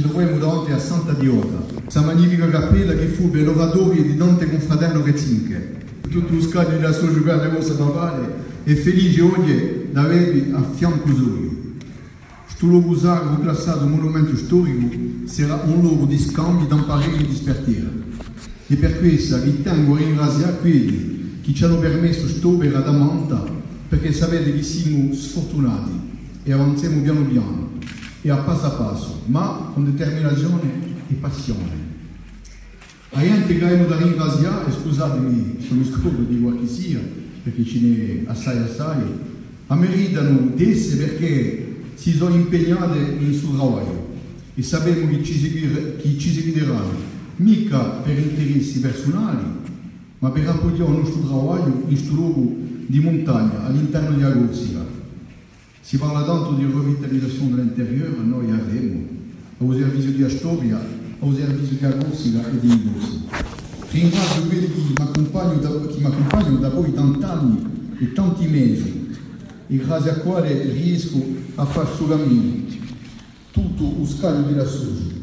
ci troviamo davanti a Santa Diota, questa magnifica cappella che fu per l'oratorio di Dante Confraterno Rezzinche. Tutto lo scambio della sua giocata cosa navale e felice oggi di avervi a fianco suo. Luogo sacro classato monumento storico sarà un luogo di scambio d'imparare e di spertire. E per questo vi tengo a ringraziare quelli che ci hanno permesso st'opera da monta, perché sapete che siamo sfortunati e avanziamo piano piano e a passo a passo, ma con determinazione e passione. A gente che hanno da ringraziare, e scusatemi se mi scordo di qualche sia, perché ce n'è assai assai, a meritano d'esse perché si sono impegnate nel suo lavoro e sappiamo che ci, seguire, che ci seguiranno mica per interessi personali, ma per appoggiare il nostro lavoro in questo luogo di montagna all'interno di Agorsica. Si parla tanto di revitalizzazione dell'interiore, noi avremo, al servizio di Astoria, al servizio di Agorsica e di Igorsi. Ringrazio quelli che mi accompagnano da, da poi tanti anni e tanti mesi, e grazie a quale riesco a fare suo cammino tutto lo scalo della Susa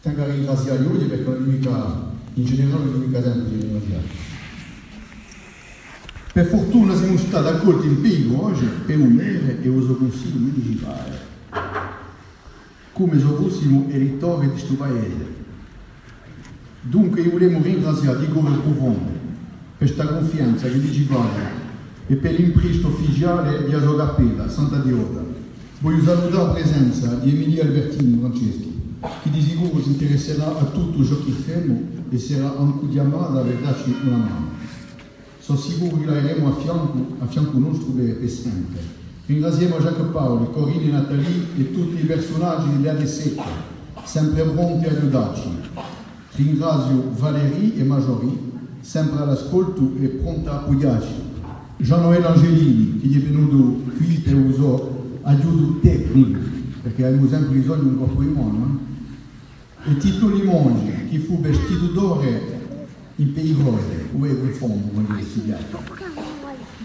tengo a ringraziare oggi perché è mica, in generale mica tempo di ringraziare. Per fortuna siamo stati accolti in Pigo oggi per un mese e uso consiglio municipale, come se fossimo elettori di questo paese. Dunque io volevo ringraziare di come profondo per questa confianza che ci fate e per l'impresto ufficiale di Asogappella, Santa Diota. Voglio salutare la presenza di Emilia Albertini Franceschi, che di sicuro si interesserà a tutto ciò che faremo e sarà anche chiamata per darci una mano. Sono sicuro che la avremo a fianco, a fianco nostro per sempre. Ringraziamo Paolo, Corinne Nathalie e tutti i personaggi delle AD secca, sempre pronti a aiutarci. Ringrazio Valérie e Majori, sempre all'ascolto e pronta a appoggiarci. Jean-Noël Angelini, che è venuto qui per usare aiuto tecnico, perché abbiamo sempre bisogno di un corpo umano. E Tito Limongi, che fu vestito d'ore in Peirose, o è quel fondo quando studiato.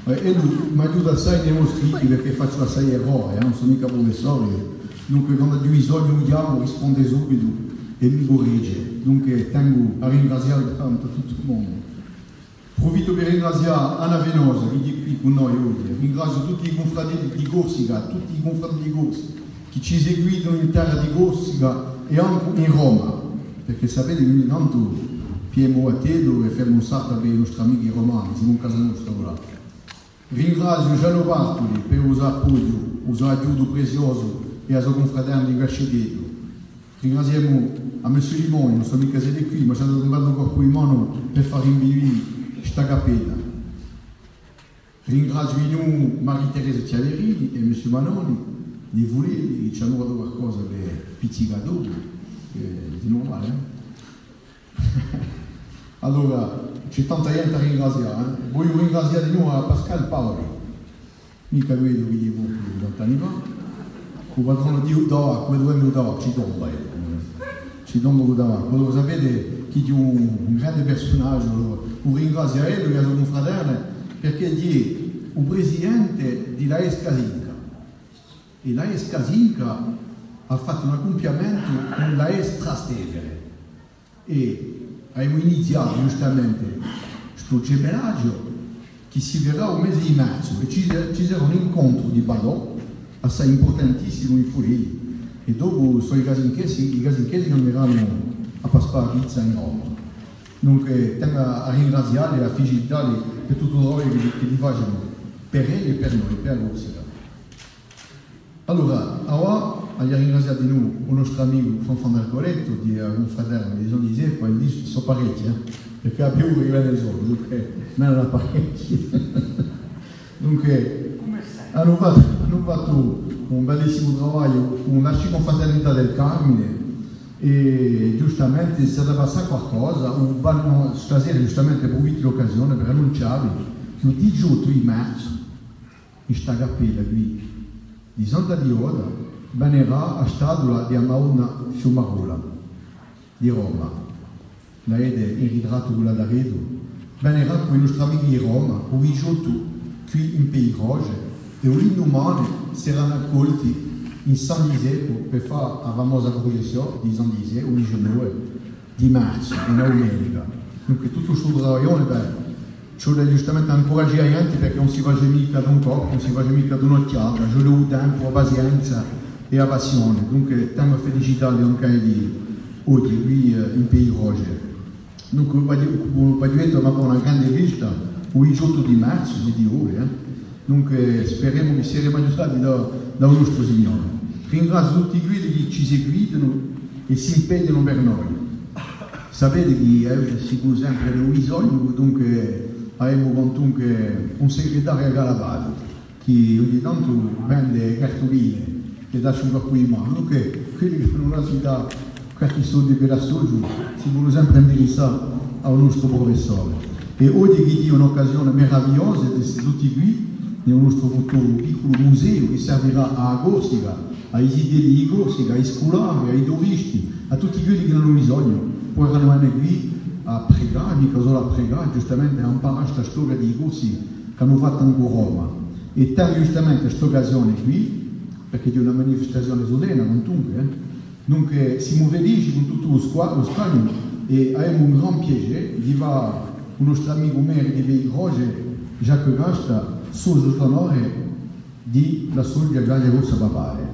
E lui mi aiuta assai nei scritti perché faccio assai errori, non sono mica professore. Dunque quando ho bisogno chiamo risponde subito e mi corregge. Dunque tengo a ringraziare tanto tutto il mondo. Approfitto per ringraziare Anna Venosa che è qui con noi oggi. Ringrazio tutti i confratelli di Corsica, tutti i confratelli di Corsica che ci seguono in terra di Corsica e anche in Roma, perché sapete che noi tanto piemo a te dove fermo sacco per i nostri amici romani, siamo in casa nostra ora. Ringrazio Gianno Bartoli per il suo appoggio, il suo aiuto prezioso e a suo confratello di Gascetetto. Ringraziamo a M. Limoni, non so mica è qui, ma ci ha dato un corpo in mano per fare invivere questa cappella. Ringrazio noi Maria-Teresa Ciaverini e M. Manoni di voler, ci hanno dato qualcosa per pizzicatori, eh, di normale. Eh? allora, c'è tanta gente a ringraziare. Eh? Voglio ringraziare di nuovo Pascal Paoli, mica vedo che devo più lontani fa, il padrone di Udava, come dovevamo Udava, ci tomba. Ci tomba Udava. Quello che sapete che è un, un grande personaggio, un ringraziare lui suo fratello, perché è il presidente di Laes Casinca. E Laes Casinca ha fatto un accompiamento con Laes Trastevere. E abbiamo iniziato giustamente questo gemellaggio che si verrà un mese di marzo e ci, ci sarà un incontro di Badò assai importantissimo in Fuori e dopo sono i casinchesi, i casinchesi andranno a passare la pizza in Roma. Dunque tengo a ringraziare la felicità per tutto lavoro che, che li facciano per lei e per noi, per la. Allora, ora ringraziare di nuovo il nostro amico Fanfan del Coletto, di un fratello, di di poi dice sono parecchi, eh? perché a più viene solo, dunque non è parecchi. dunque, hanno fatto, hanno fatto un bellissimo lavoro con l'arciconfraternità del Carmine e giustamente se deve passare qualcosa, un stasera giustamente approfitto l'occasione per annunciarvi che il 18 di marzo in questa cappella qui di Santa Dioda banerà a stadula di Amauna Fiumarola di Roma. La ede in ritratto quella d'Aredo, banerà con i nostri amici di Roma, o i giotto qui in Pays Roge, e l'indomani saranno accolti in San Lisée per fare la famosa proiezione di San Lisée, il giorno di marzo, in America. Dunque tutto questo lavoro per ci vuole giustamente incoraggiare la gente perché non si fa mica da un po', non si fa mica da un'occhiata, ci vuole tempo, la pazienza e la passione. Dunque, tanta felicità di un caio di oggi qui eh, in Pays Roger. Dunque, va diventare una grande vista il 18 di marzo, di ore. Eh? Dunque, speriamo che saremo aiutati da, da nostro Signore. Ringrazio tutti quelli che ci seguono e si impegnano per noi. Sapete che eh, si sempre le bisogno, dunque abbiamo anche un segretario a Galabato che ogni tanto vende cartoline e dà su qui in mano, che quelli che fanno una città qualche soldi per la soggio si vogliono sempre indirizzare al nostro professore. E oggi vi è un'occasione meravigliosa di essere tutti qui nel nostro futuro piccolo museo che servirà a Corsica, ai fedeli di Corsica, ai scolari, ai turisti, a tutti quelli che hanno bisogno, potranno venire qui a pregare, mica solo a pregare, giustamente a imparare questa storia di corsi che hanno fatto anche Roma. E tanto giustamente questa occasione qui, perché è una manifestazione solenne, non dunque, eh? dunque siamo felici con tutto lo squadro spagnolo e abbiamo un gran piacere di va un nostro amico maire di Roger, Jacques Gasta, sotto l'onore di la Soglia Gallia Rossa Papale.